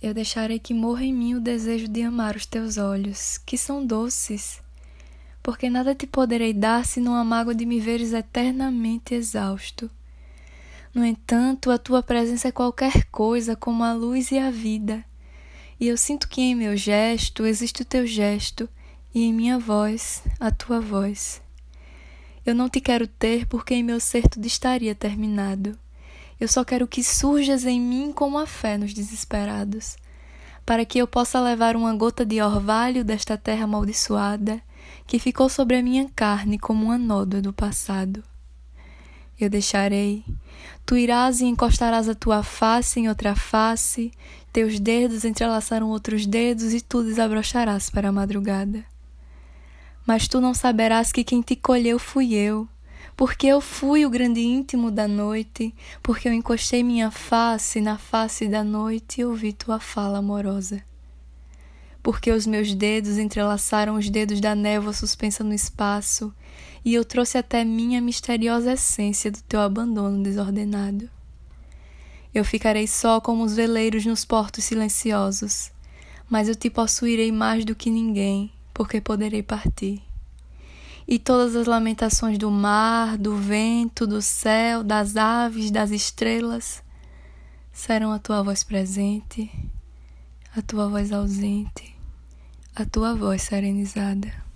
Eu deixarei que morra em mim o desejo de amar os teus olhos, que são doces, porque nada te poderei dar se não a mágoa de me veres eternamente exausto. No entanto, a tua presença é qualquer coisa como a luz e a vida, e eu sinto que em meu gesto existe o teu gesto, e em minha voz a tua voz. Eu não te quero ter porque em meu ser tudo estaria terminado. Eu só quero que surjas em mim como a fé nos desesperados, para que eu possa levar uma gota de orvalho desta terra amaldiçoada que ficou sobre a minha carne como uma nódoa do passado. Eu deixarei, tu irás e encostarás a tua face em outra face, teus dedos entrelaçarão outros dedos e tu desabrocharás para a madrugada. Mas tu não saberás que quem te colheu fui eu, porque eu fui o grande íntimo da noite, porque eu encostei minha face na face da noite e ouvi tua fala amorosa. Porque os meus dedos entrelaçaram os dedos da névoa suspensa no espaço, e eu trouxe até mim a misteriosa essência do teu abandono desordenado. Eu ficarei só como os veleiros nos portos silenciosos, mas eu te possuirei mais do que ninguém, porque poderei partir. E todas as lamentações do mar, do vento, do céu, das aves, das estrelas, serão a tua voz presente, a tua voz ausente, a tua voz serenizada.